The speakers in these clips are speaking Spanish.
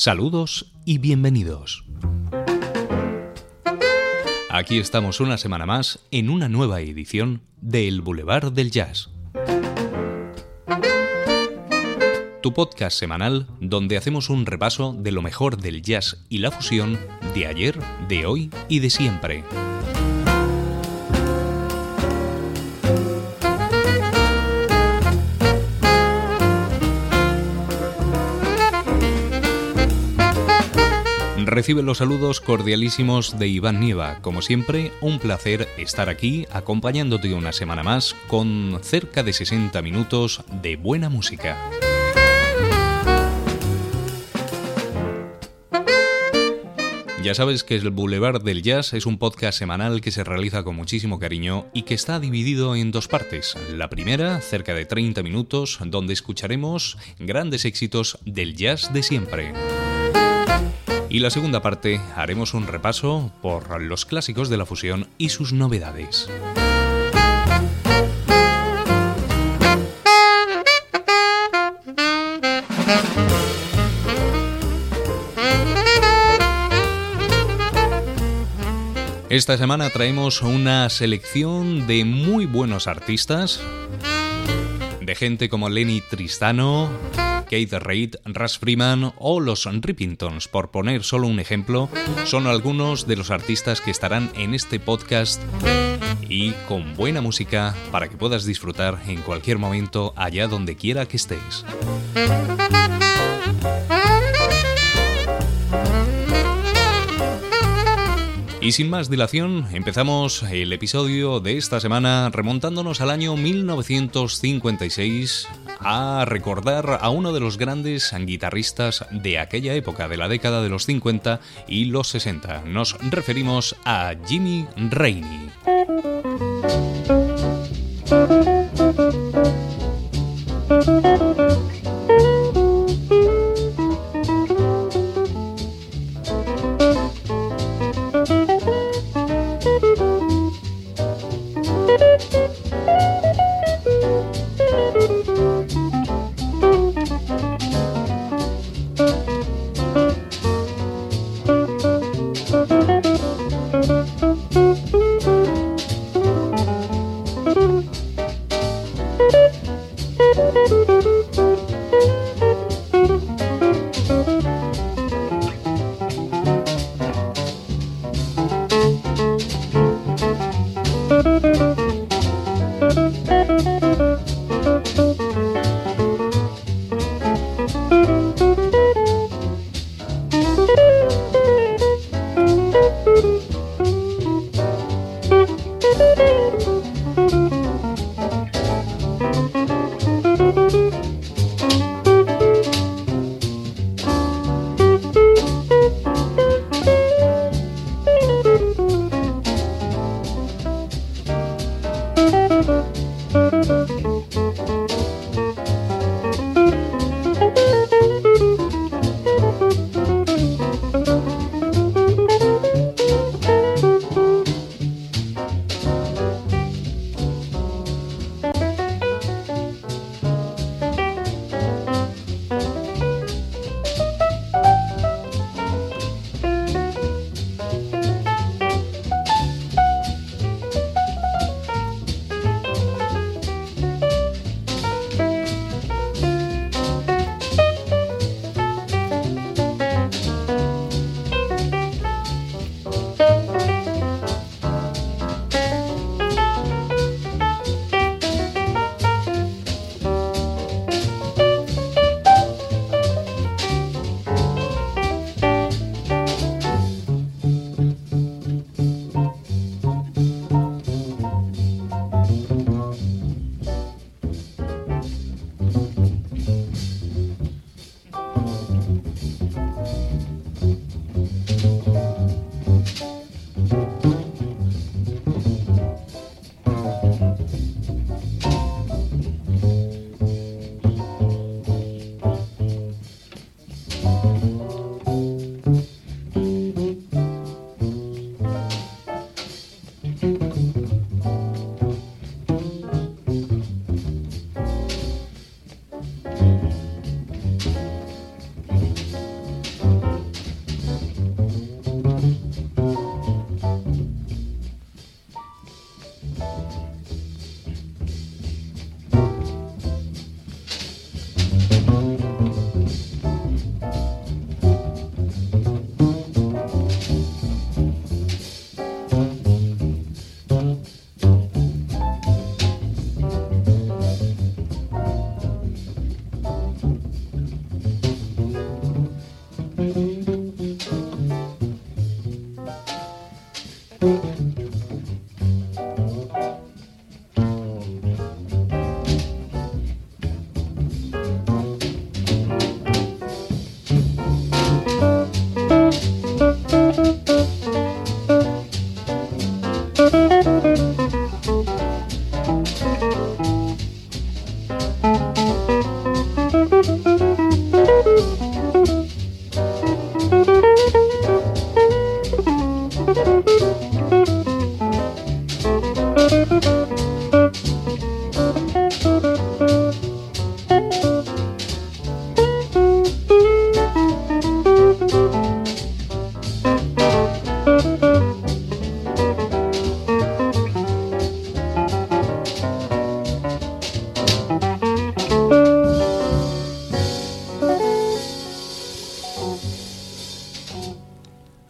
Saludos y bienvenidos. Aquí estamos una semana más en una nueva edición de El Boulevard del Jazz. Tu podcast semanal donde hacemos un repaso de lo mejor del jazz y la fusión de ayer, de hoy y de siempre. Recibe los saludos cordialísimos de Iván Nieva. Como siempre, un placer estar aquí acompañándote una semana más con cerca de 60 minutos de buena música. Ya sabes que el Boulevard del Jazz es un podcast semanal que se realiza con muchísimo cariño y que está dividido en dos partes. La primera, cerca de 30 minutos, donde escucharemos grandes éxitos del jazz de siempre. Y la segunda parte haremos un repaso por los clásicos de la fusión y sus novedades. Esta semana traemos una selección de muy buenos artistas, de gente como Lenny Tristano, Kate Reid, Russ Freeman o los Rippingtons, por poner solo un ejemplo, son algunos de los artistas que estarán en este podcast y con buena música para que puedas disfrutar en cualquier momento allá donde quiera que estés. Y sin más dilación, empezamos el episodio de esta semana remontándonos al año 1956 a recordar a uno de los grandes guitarristas de aquella época, de la década de los 50 y los 60. Nos referimos a Jimmy Rainey.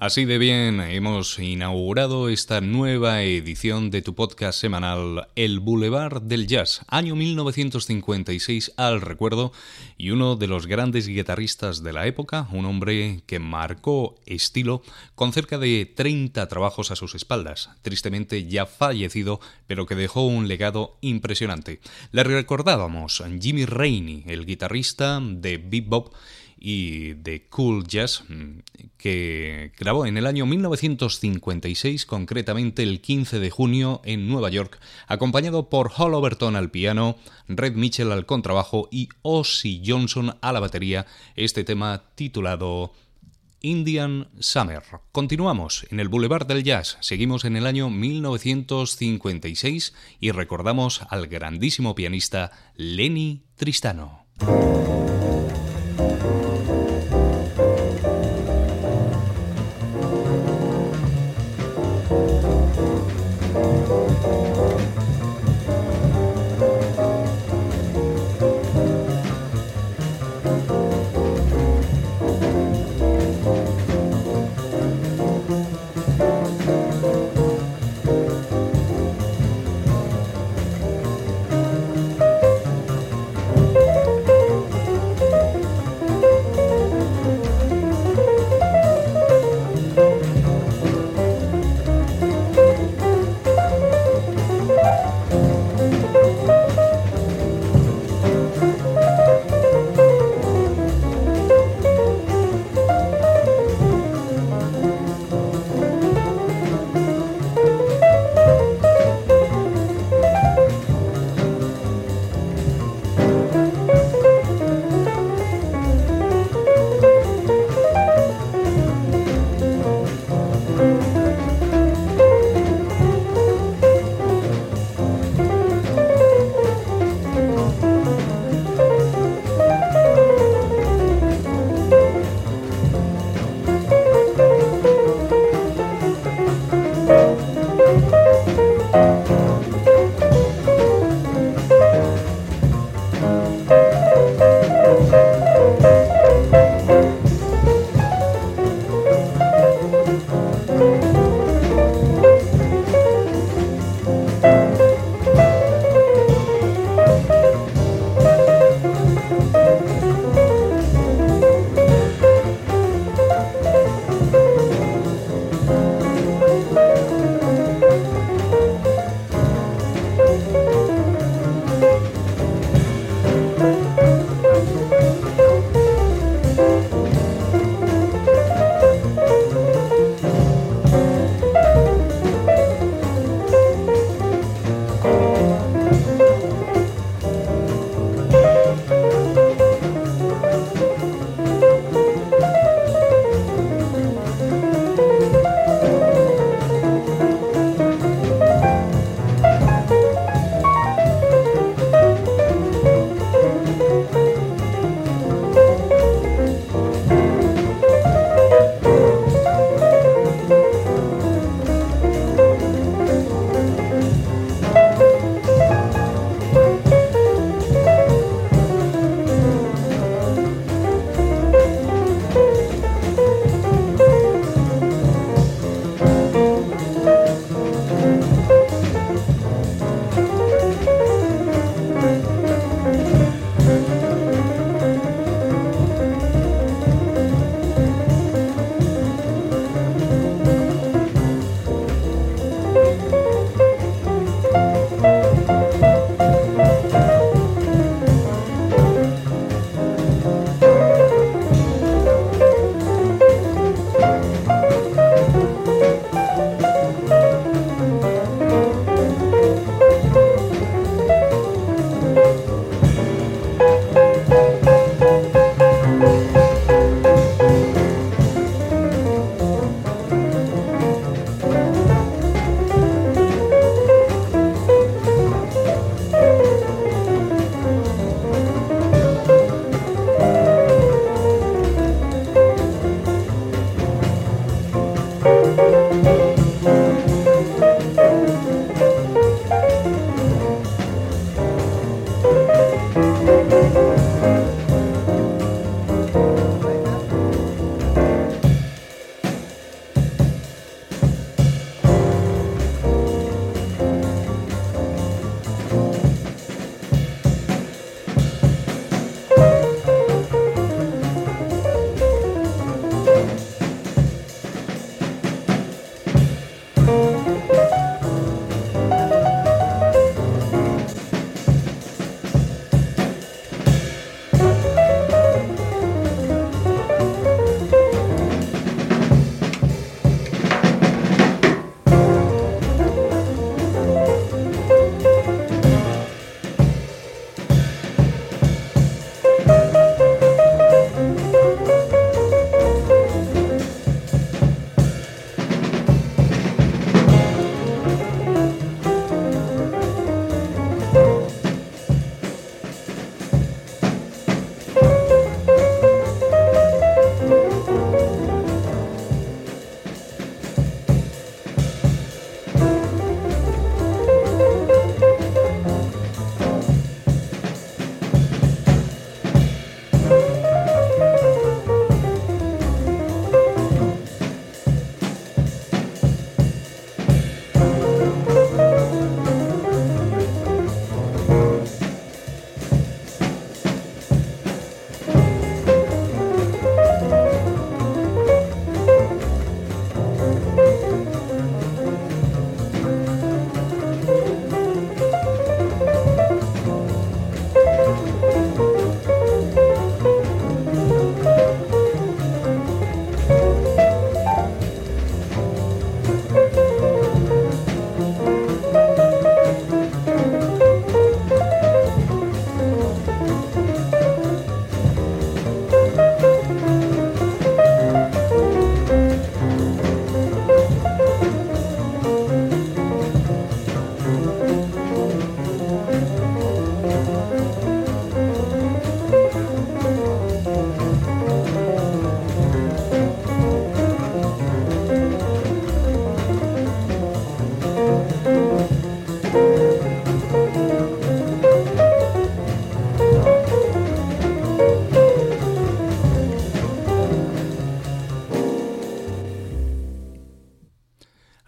Así de bien, hemos inaugurado esta nueva edición de tu podcast semanal El Boulevard del Jazz, año 1956 al recuerdo, y uno de los grandes guitarristas de la época, un hombre que marcó estilo con cerca de 30 trabajos a sus espaldas, tristemente ya fallecido, pero que dejó un legado impresionante. Le recordábamos Jimmy Rainey, el guitarrista de Bebop, y de Cool Jazz, que grabó en el año 1956, concretamente el 15 de junio en Nueva York, acompañado por Hall Overton al piano, Red Mitchell al contrabajo y Ozzy Johnson a la batería, este tema titulado Indian Summer. Continuamos en el Boulevard del Jazz, seguimos en el año 1956 y recordamos al grandísimo pianista Lenny Tristano.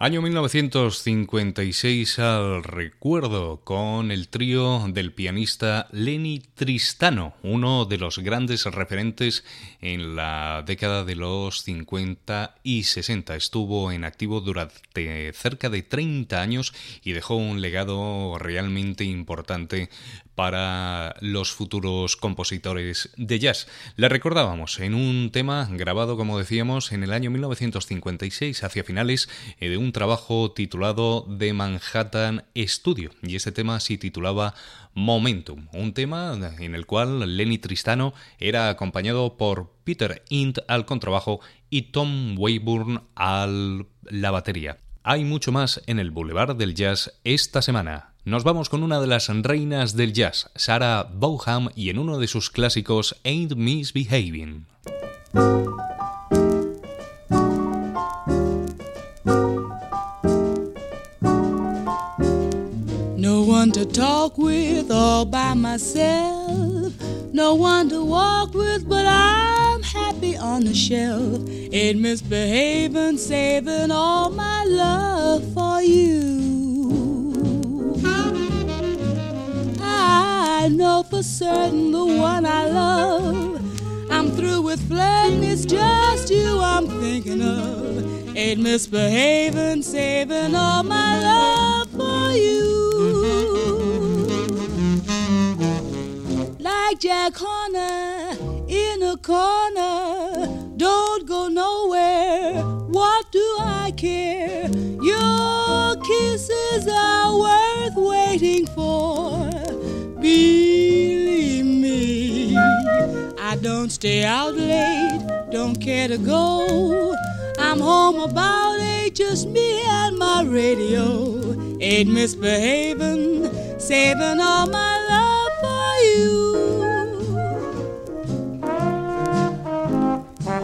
Año 1956 al recuerdo con el trío del pianista Lenny Tristano, uno de los grandes referentes en la década de los 50 y 60. Estuvo en activo durante cerca de 30 años y dejó un legado realmente importante para los futuros compositores de jazz. Le recordábamos en un tema grabado, como decíamos, en el año 1956, hacia finales eh, de un trabajo titulado The Manhattan Studio. Y ese tema se titulaba Momentum, un tema en el cual Lenny Tristano era acompañado por Peter Int al contrabajo y Tom Wayburn a la batería. Hay mucho más en el Boulevard del Jazz esta semana. Nos vamos con una de las reinas del jazz, Sarah Vaughan, y en uno de sus clásicos Ain't Misbehaving. One to talk with all by myself. No one to walk with, but I'm happy on the shelf. Ain't misbehaving, saving all my love for you. I know for certain the one I love. I'm through with flirting, it's just you I'm thinking of. Ain't misbehaving, saving all my love for you. Like Jack Horner in a corner, don't go nowhere. What do I care? Your kisses are worth waiting for. Believe me, I don't stay out late, don't care to go. I'm home about eight, just me and my radio. Ain't misbehaving, saving all my love for you.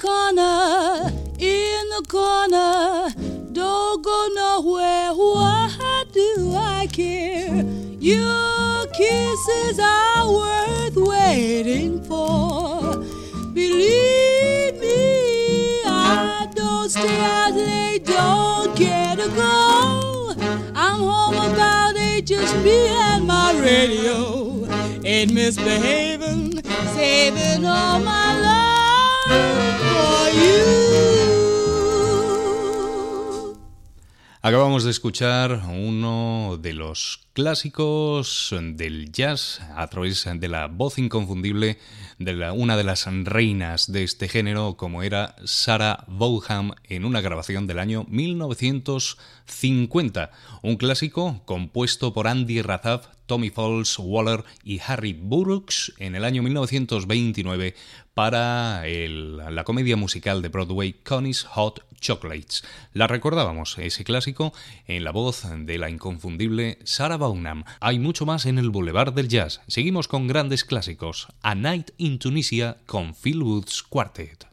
corner, in the corner. Don't go nowhere. Why do I care? Your kisses are worth waiting for. Believe me, I don't stay out late. Don't care to go. I'm home about eight, just me and my radio. Ain't misbehaving, saving all my. Acabamos de escuchar uno de los clásicos del jazz a través de la voz inconfundible de una de las reinas de este género como era Sarah Vaughan en una grabación del año 1950, un clásico compuesto por Andy Razaf, Tommy Falls, Waller y Harry Burroughs en el año 1929 para la comedia musical de Broadway Connie's Hot Chocolates. La recordábamos, ese clásico, en la voz de la inconfundible Sarah Vaughan. Hay mucho más en el Boulevard del Jazz. Seguimos con grandes clásicos. A Night in Tunisia con Phil Woods Quartet.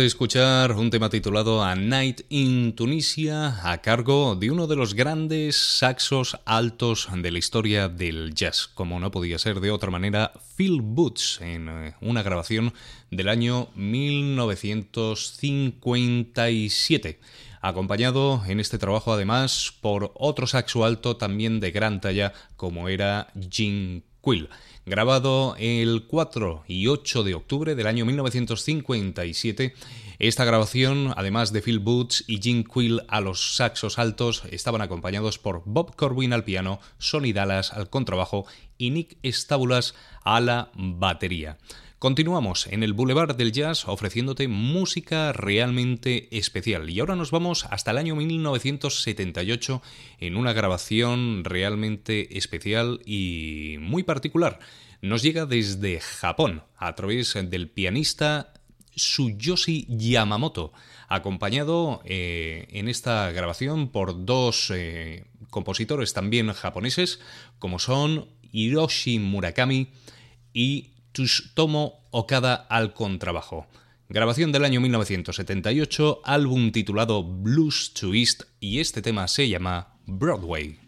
De escuchar un tema titulado A Night in Tunisia a cargo de uno de los grandes saxos altos de la historia del jazz, como no podía ser de otra manera, Phil Boots, en eh, una grabación del año 1957 acompañado en este trabajo además por otro saxo alto también de gran talla como era Jim Quill grabado el 4 y 8 de octubre del año 1957. Esta grabación, además de Phil Boots y Jim Quill a los saxos altos, estaban acompañados por Bob Corwin al piano, Sonny Dallas al contrabajo y Nick Stabulas a la batería. Continuamos en el Boulevard del Jazz ofreciéndote música realmente especial y ahora nos vamos hasta el año 1978 en una grabación realmente especial y muy particular. Nos llega desde Japón a través del pianista Tsuyoshi Yamamoto, acompañado eh, en esta grabación por dos eh, compositores también japoneses como son Hiroshi Murakami y Tomo Okada al contrabajo. Grabación del año 1978, álbum titulado Blues to East y este tema se llama Broadway.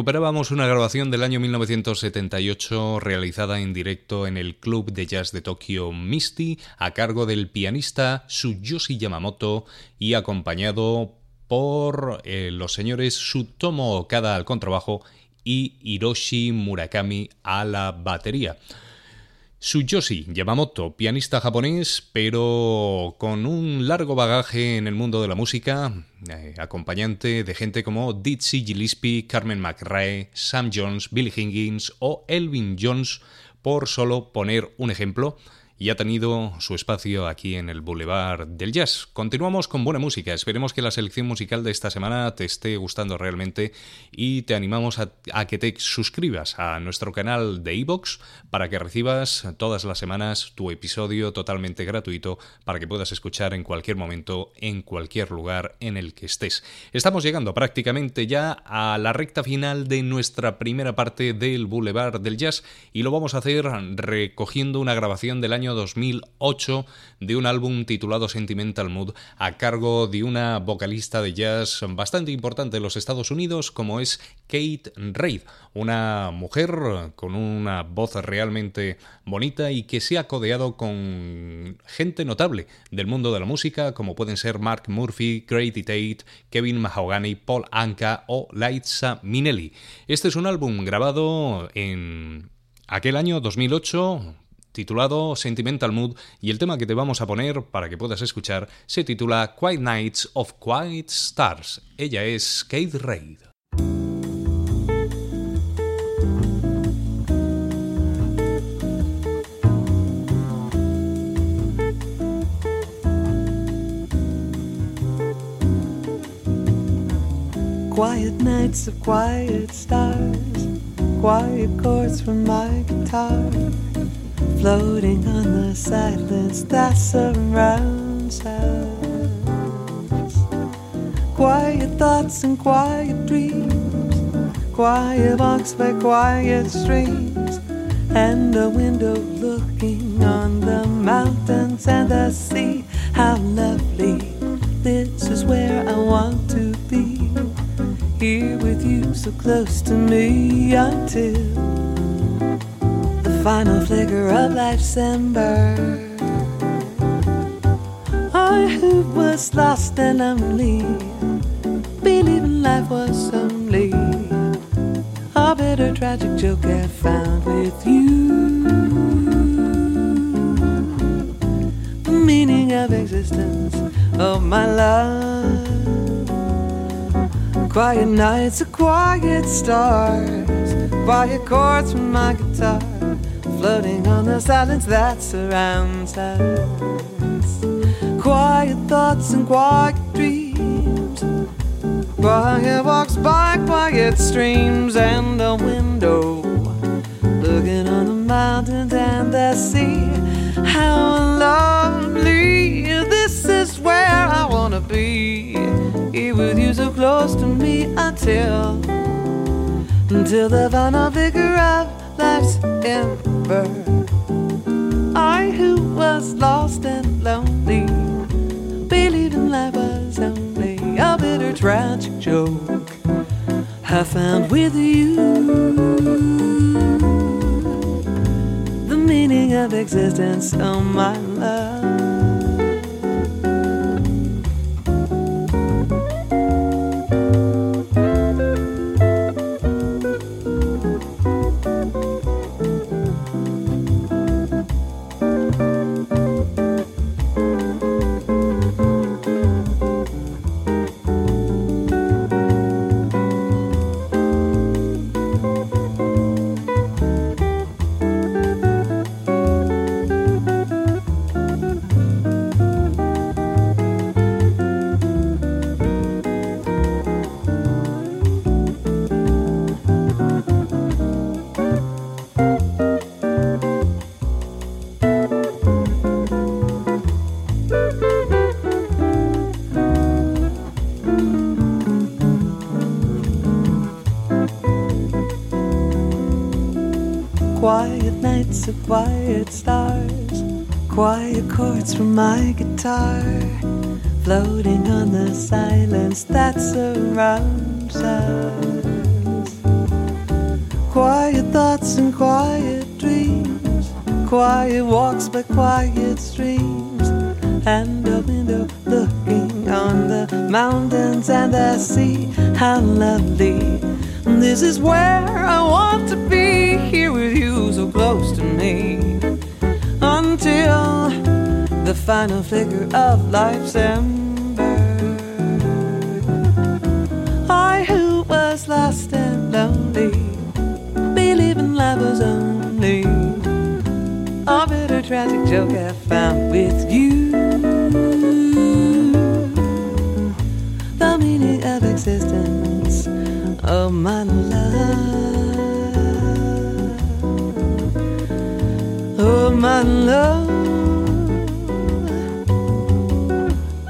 Recuperábamos una grabación del año 1978 realizada en directo en el Club de Jazz de Tokio Misty a cargo del pianista Tsuyoshi Yamamoto y acompañado por eh, los señores Sutomo Okada al contrabajo y Hiroshi Murakami a la batería. Tsuyoshi Yamamoto, pianista japonés, pero con un largo bagaje en el mundo de la música, eh, acompañante de gente como Dizzy Gillespie, Carmen McRae, Sam Jones, Billy Higgins o Elvin Jones, por solo poner un ejemplo y ha tenido su espacio aquí en el Boulevard del Jazz. Continuamos con buena música. Esperemos que la selección musical de esta semana te esté gustando realmente y te animamos a, que te suscribas a nuestro canal de iVoox para que recibas todas las semanas tu episodio totalmente gratuito para que puedas escuchar en cualquier momento, en cualquier lugar en el que estés. Estamos llegando prácticamente ya a la recta final de nuestra primera parte del Boulevard del Jazz y lo vamos a hacer recogiendo una grabación del año año 2008 de un álbum titulado Sentimental Mood a cargo de una vocalista de jazz bastante importante en los Estados Unidos como es Kate Reid, una mujer con una voz realmente bonita y que se ha codeado con gente notable del mundo de la música como pueden ser Mark Murphy, Grady Tate, Kevin Mahogany, Paul Anka o Liza Minnelli. Este es un álbum grabado en aquel año 2008 titulado Sentimental Mood y el tema que te vamos a poner para que puedas escuchar se titula Quiet Nights of Quiet Stars. Ella es Kate Reid. Quiet nights of quiet stars, quiet chords from my guitar, floating on the silence that surrounds us. Quiet thoughts and quiet dreams, quiet walks by quiet streams, and a window looking on the mountains and the sea. How lovely! This is where I want to be here with you so close to me until final flicker of life's ember. I who was lost and lonely, believing life was only a bitter tragic joke I found with you. The meaning of existence, of my love. Quiet nights quiet stars, quiet chords from my guitar, floating on the silence that surrounds us. Quiet thoughts and quiet dreams, quiet walks by quiet streams, and a window looking on the mountains and the sea. How lovely! This is where I wanna be here with you so close to me until until the final figure of life's ember. I who was lost and lonely, believing life was only a bitter tragic joke. I found with you the meaning of existence, oh my love. Of quiet stars, quiet chords from my guitar, floating on the silence that surrounds us. Quiet thoughts and quiet dreams, quiet walks by quiet streams, and a window looking on the mountains and the sea. How lovely! This is where I want to be here with you so close to me until the final flicker of life's ember. I who was lost and lonely, believing love was only a bitter tragic joke Oh,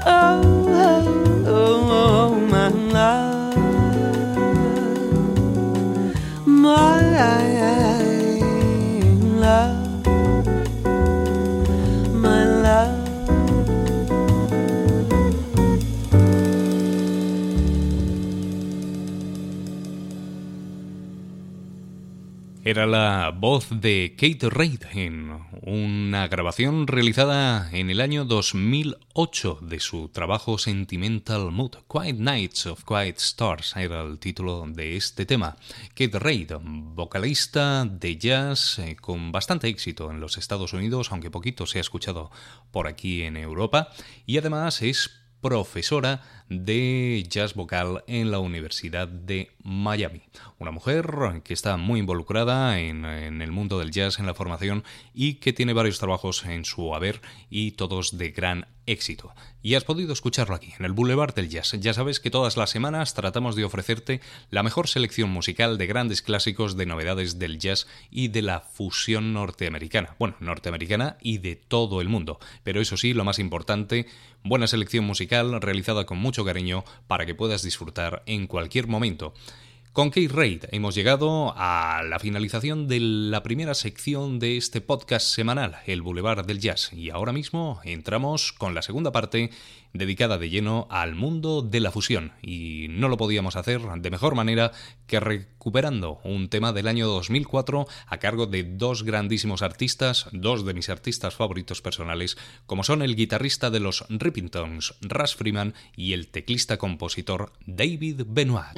oh, oh, my love. My love. My love. Era la voz de Kate Reid en una grabación realizada en el año 2008 de su trabajo Sentimental Mood. Quiet Nights of Quiet Stars era el título de este tema. Kate Reid, vocalista de jazz eh, con bastante éxito en los Estados Unidos, aunque poquito se ha escuchado por aquí en Europa, y además es profesora de jazz vocal en la Universidad de Miami. Una mujer que está muy involucrada en, el mundo del jazz, en la formación y que tiene varios trabajos en su haber y todos de gran éxito. Y has podido escucharlo aquí, en el Boulevard del Jazz. Ya sabes que todas las semanas tratamos de ofrecerte la mejor selección musical de grandes clásicos, de novedades del jazz y de la fusión norteamericana. Bueno, norteamericana y de todo el mundo. Pero eso sí, lo más importante, buena selección musical realizada con mucho cariño para que puedas disfrutar en cualquier momento. Con Kate Raid hemos llegado a la finalización de la primera sección de este podcast semanal, El Boulevard del Jazz, y ahora mismo entramos con la segunda parte dedicada de lleno al mundo de la fusión, y no lo podíamos hacer de mejor manera que recuperando un tema del año 2004 a cargo de dos grandísimos artistas, dos de mis artistas favoritos personales, como son el guitarrista de los Rippingtons, Russ Freeman, y el teclista-compositor David Benoit.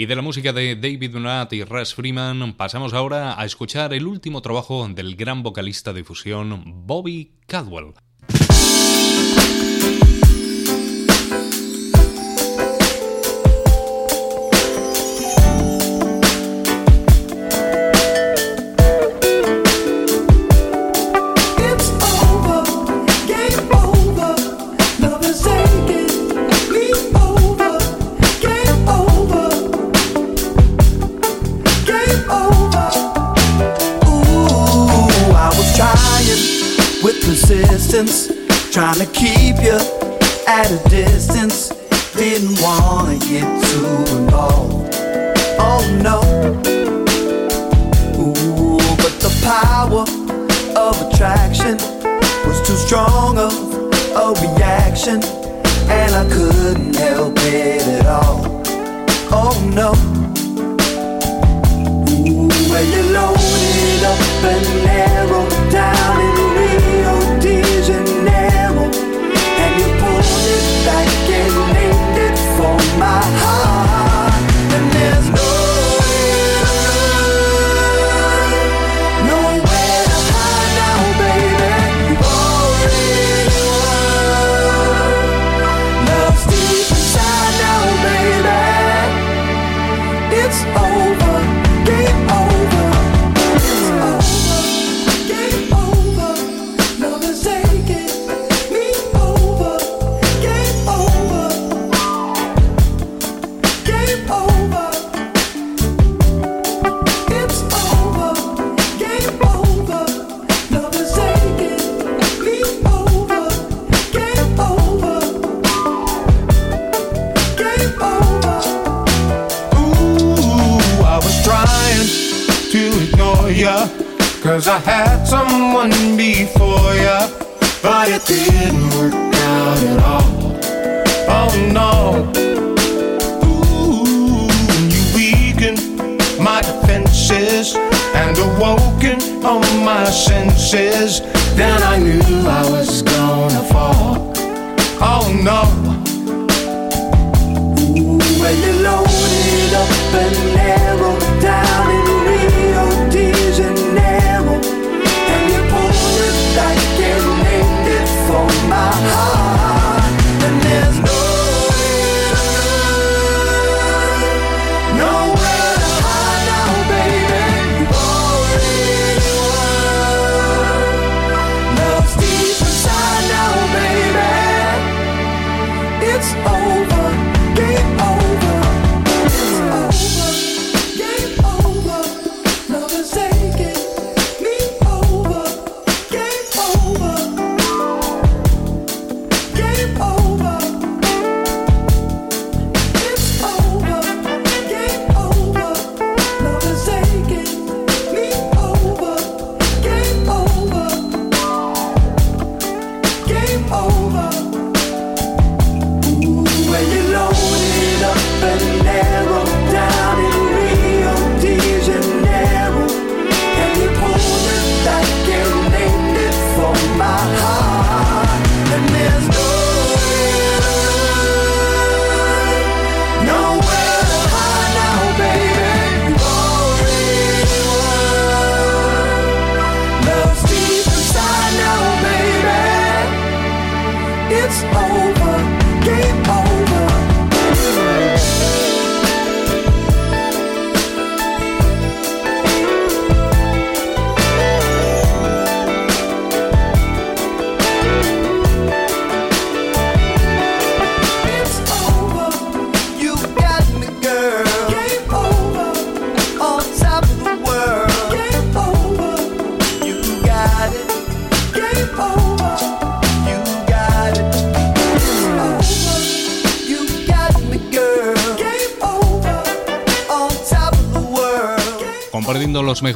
Y de la música de David Dunat y Russ Freeman pasamos ahora a escuchar el último trabajo del gran vocalista de fusión Bobby Cadwell.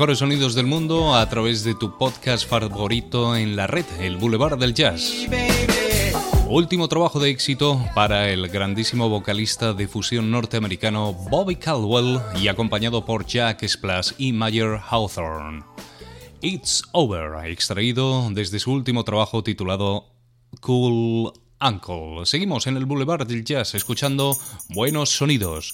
mejores sonidos del mundo a través de tu podcast favorito en la red, el Boulevard del Jazz. Último trabajo de éxito para el grandísimo vocalista de fusión norteamericano Bobby Caldwell y acompañado por Jack Splash y Mayer Hawthorne. It's Over, extraído desde su último trabajo titulado Cool Uncle. Seguimos en el Boulevard del Jazz escuchando buenos sonidos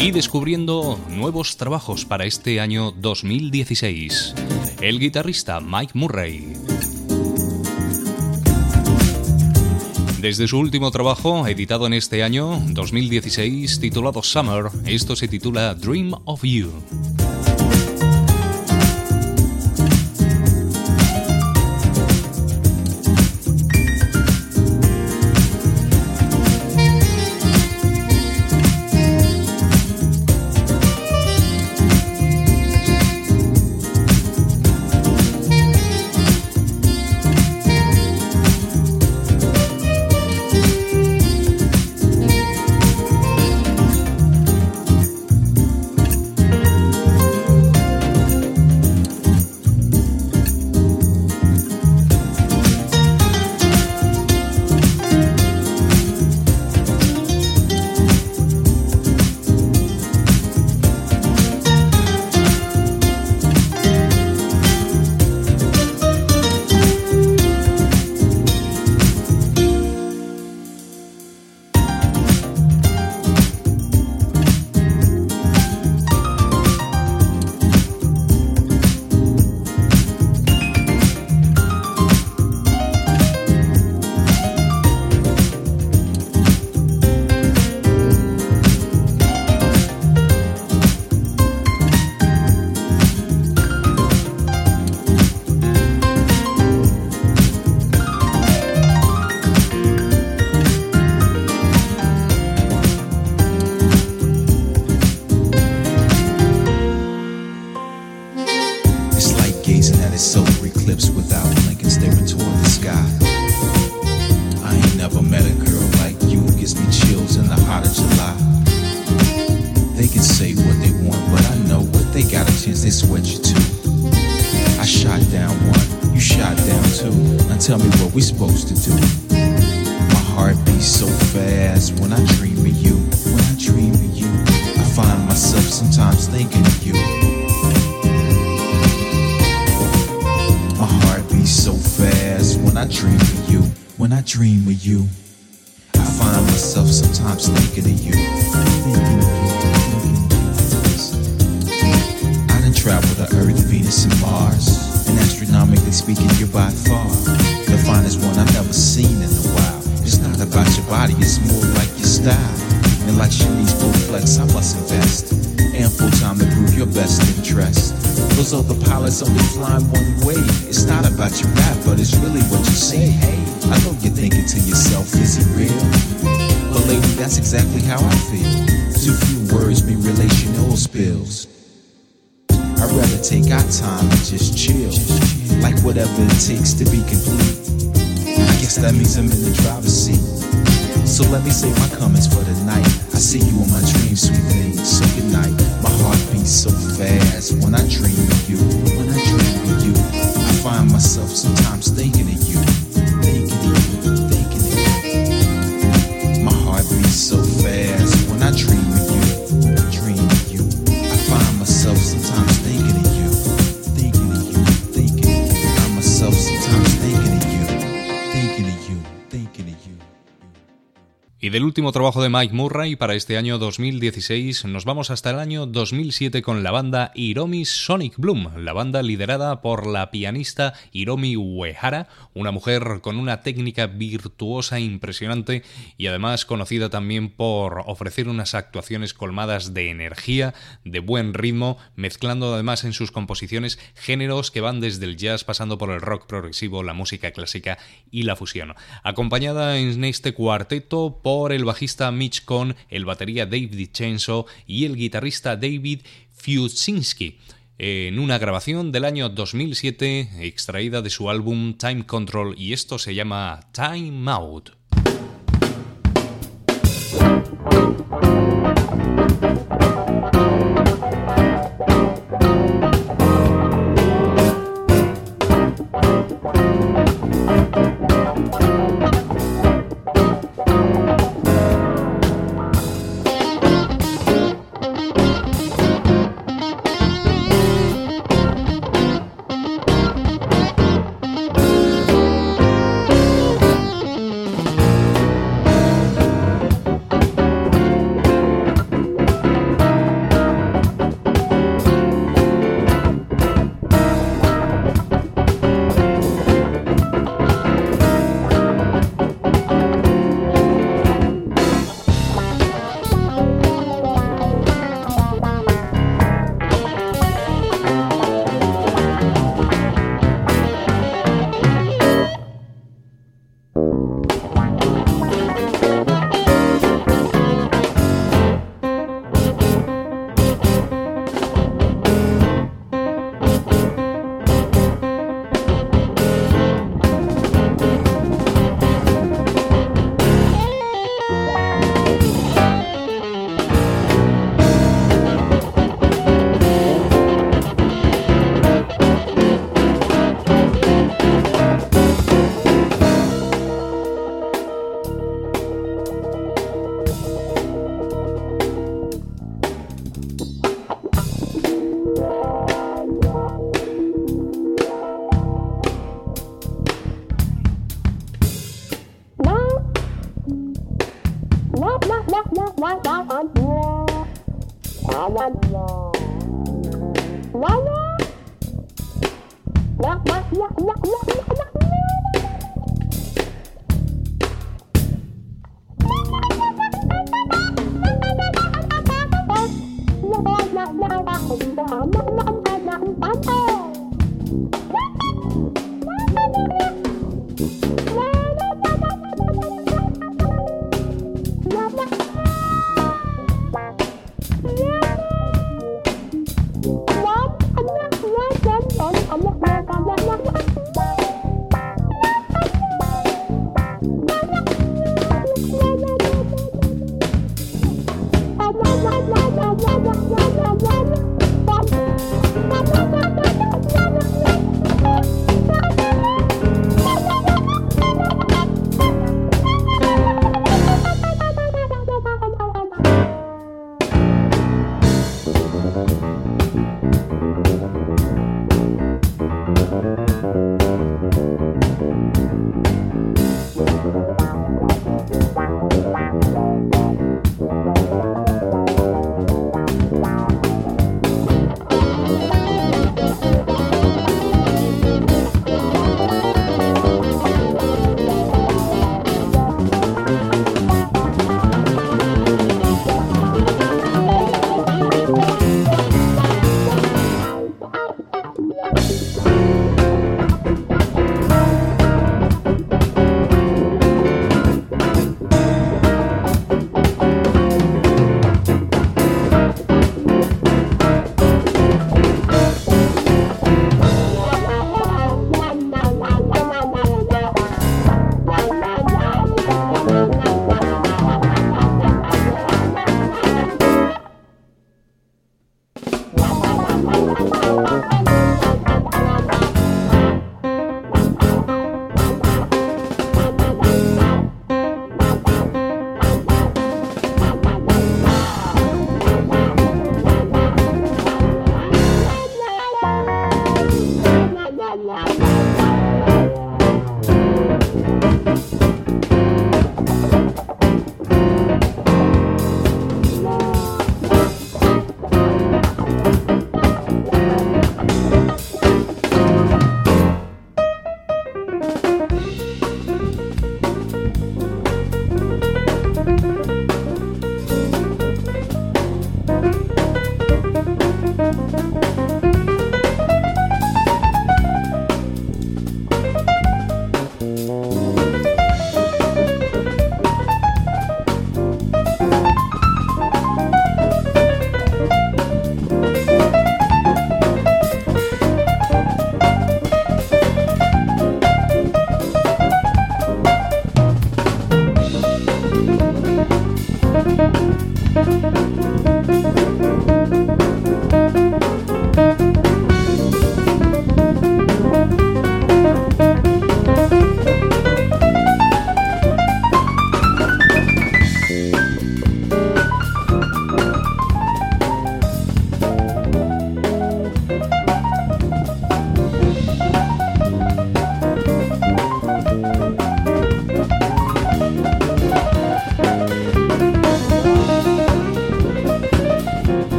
y descubriendo nuevos trabajos para este año 2016. El guitarrista Mike Murray. Desde su último trabajo, editado en este año 2016, titulado Summer, esto se titula Dream of You. never seen in a while. It's not about your body, it's more like your style. And like Shanice Flex, I must invest ample time to prove your best interest. Those other pilots only fly one way. It's not about your rap, but it's really what you say. Hey, I know you're thinking to yourself, is he real? But lady, that's exactly how I feel. Too few words mean relational spills. I'd rather take our time and just chill. Like whatever it takes to be complete. I guess that means I'm in the driver's seat. So let me save my comments for the night. I see you in my dreams, sweet thing. So good night. My heart beats so fast when I dream of you. When I dream of you, I find myself sometimes thinking of you. Thinking of you, thinking of you. My heart beats so fast. Del último trabajo de Mike Murray para este año 2016 nos vamos hasta el año 2007 con la banda Hiromi Sonic Bloom, la banda liderada por la pianista Hiromi Uehara, una mujer con una técnica virtuosa impresionante y además conocida también por ofrecer unas actuaciones colmadas de energía, de buen ritmo, mezclando además en sus composiciones géneros que van desde el jazz pasando por el rock progresivo, la música clásica y la fusión. Acompañada en este cuarteto por el bajista Mitch Cohn, el batería Dave DiCenzo y el guitarrista David Fiuczynski en una grabación del año 2007 extraída de su álbum Time Control y esto se llama Time Out.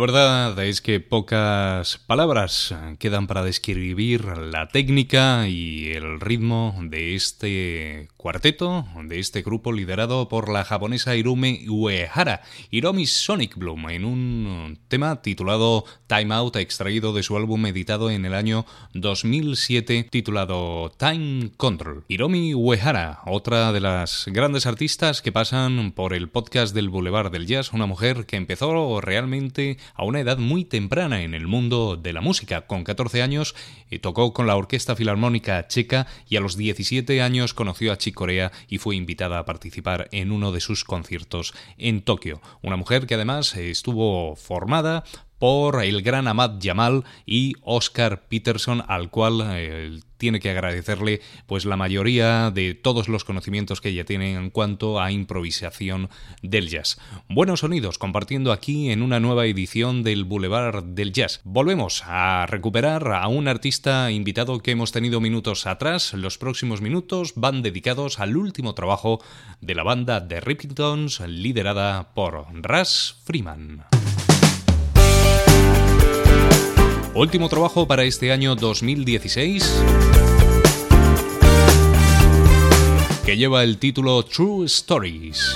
Verdad es que pocas palabras quedan para describir la técnica y el ritmo de este cuarteto, de este grupo liderado por la japonesa Hiromi Uehara, Hiromi Sonic Bloom, en un tema titulado Time Out, extraído de su álbum editado en el año 2007, titulado Time Control. Hiromi Uehara, otra de las grandes artistas que pasan por el podcast del Boulevard del Jazz, una mujer que empezó realmente a una edad muy temprana en el mundo de la música. Con 14 años eh, tocó con la Orquesta Filarmónica Checa y a los 17 años conoció a Chick Corea y fue invitada a participar en uno de sus conciertos en Tokio. Una mujer que además eh, estuvo formada por el gran Ahmad Jamal y Oscar Peterson, al cual eh, tiene que agradecerle pues la mayoría de todos los conocimientos que ella tiene en cuanto a improvisación del jazz. Buenos sonidos compartiendo aquí en una nueva edición del Boulevard del Jazz. Volvemos a recuperar a un artista invitado que hemos tenido minutos atrás. Los próximos minutos van dedicados al último trabajo de la banda de Riptons liderada por Russ Freeman. Último trabajo para este año 2016 que lleva el título True Stories.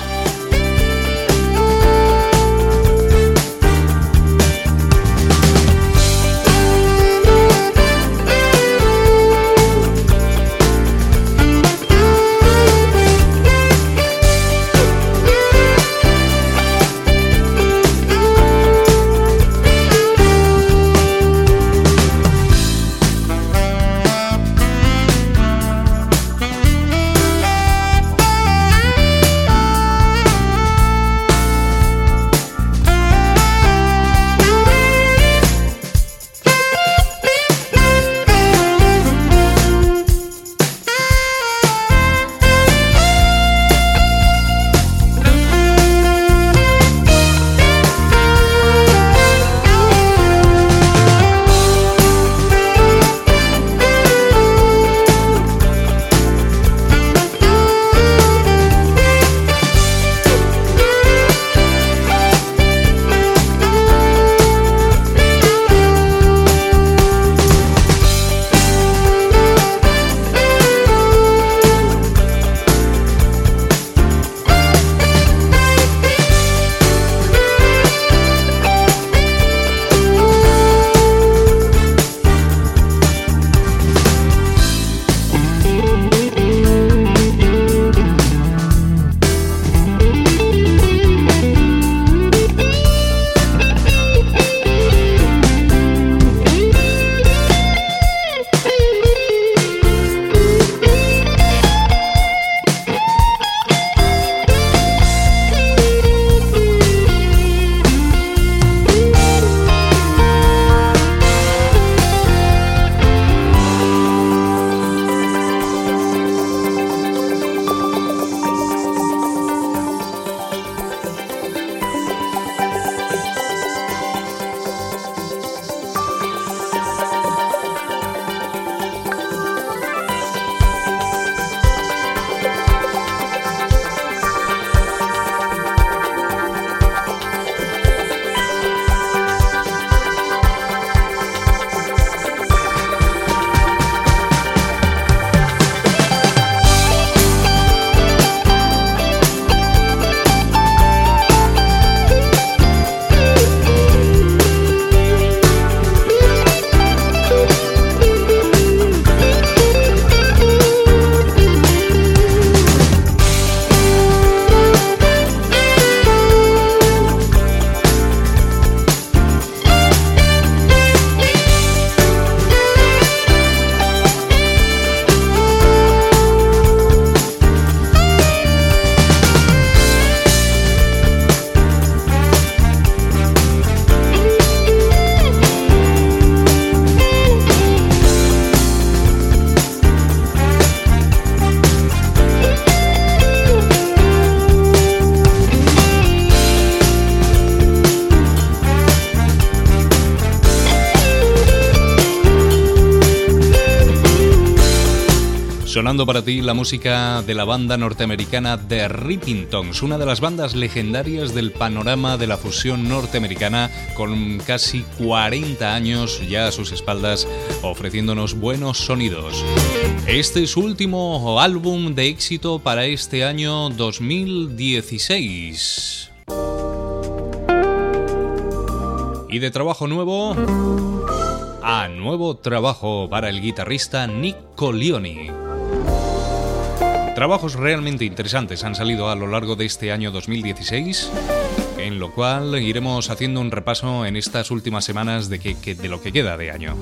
Para ti la música de la banda norteamericana The Rippingtons, una de las bandas legendarias del panorama de la fusión norteamericana con casi 40 años ya a sus espaldas ofreciéndonos buenos sonidos. Este es su último álbum de éxito para este año 2016. Y de trabajo nuevo a nuevo trabajo para el guitarrista Nick Colioni. Trabajos realmente interesantes han salido a lo largo de este año 2016, en lo cual iremos haciendo un repaso en estas últimas semanas de, de lo que queda de año.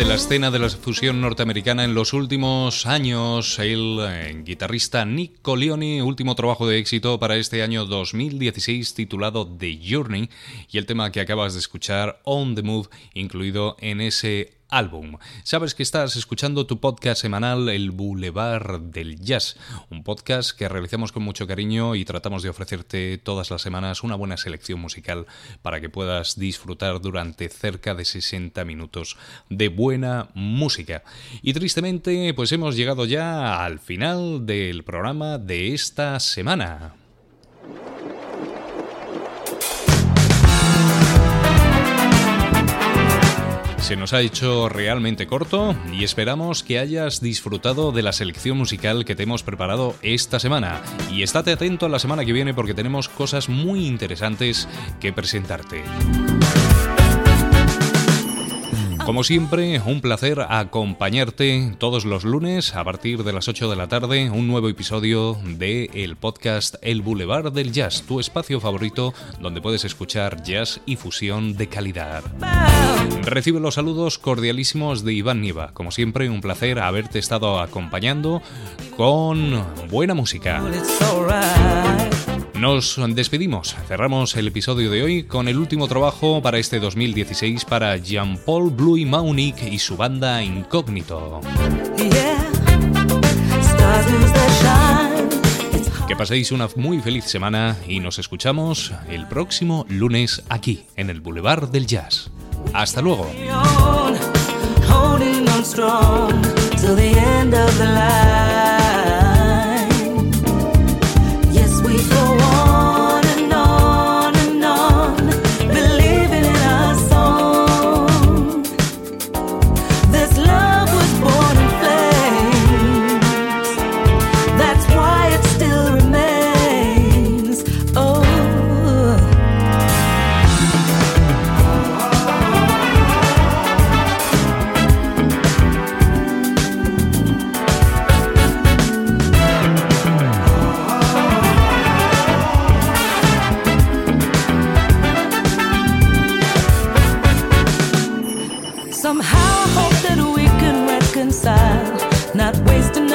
De la escena de la fusión norteamericana en los últimos años, el eh, guitarrista Nick Colioni, último trabajo de éxito para este año 2016 titulado The Journey y el tema que acabas de escuchar, On the Move, incluido en ese álbum. Sabes que estás escuchando tu podcast semanal El Boulevard del Jazz, un podcast que realizamos con mucho cariño y tratamos de ofrecerte todas las semanas una buena selección musical para que puedas disfrutar durante cerca de 60 minutos de buena música. Y tristemente, pues hemos llegado ya al final del programa de esta semana. Se nos ha hecho realmente corto y esperamos que hayas disfrutado de la selección musical que te hemos preparado esta semana. Y estate atento a la semana que viene porque tenemos cosas muy interesantes que presentarte. Como siempre, un placer acompañarte todos los lunes a partir de las 8 de la tarde, un nuevo episodio de el podcast El Boulevard del Jazz, tu espacio favorito donde puedes escuchar jazz y fusión de calidad. Recibe los saludos cordialísimos de Iván Nieva. Como siempre, un placer haberte estado acompañando con buena música. Nos despedimos, cerramos el episodio de hoy con el último trabajo para este 2016 para Jean-Paul Bluey Maunick y su banda Incógnito. Que paséis una muy feliz semana y nos escuchamos el próximo lunes aquí en el Boulevard del Jazz. Hasta luego. not wasting